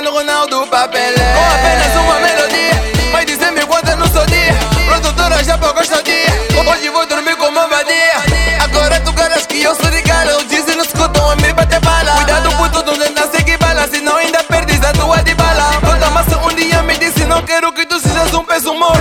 Cristiano Ronaldo pra Pelé Com apenas uma melodia Mas dizer-me quanto no seu dia. Produtora já pagou esta dia Hoje vou dormir com uma vadia Agora tu caras que eu sou de cara Os dizem não escutam a mim pra te bala. Cuidado por tudo onde nasce que bala Senão ainda perdes a tua de bala. Toda massa um dia me disse Não quero que tu sejas um peso morto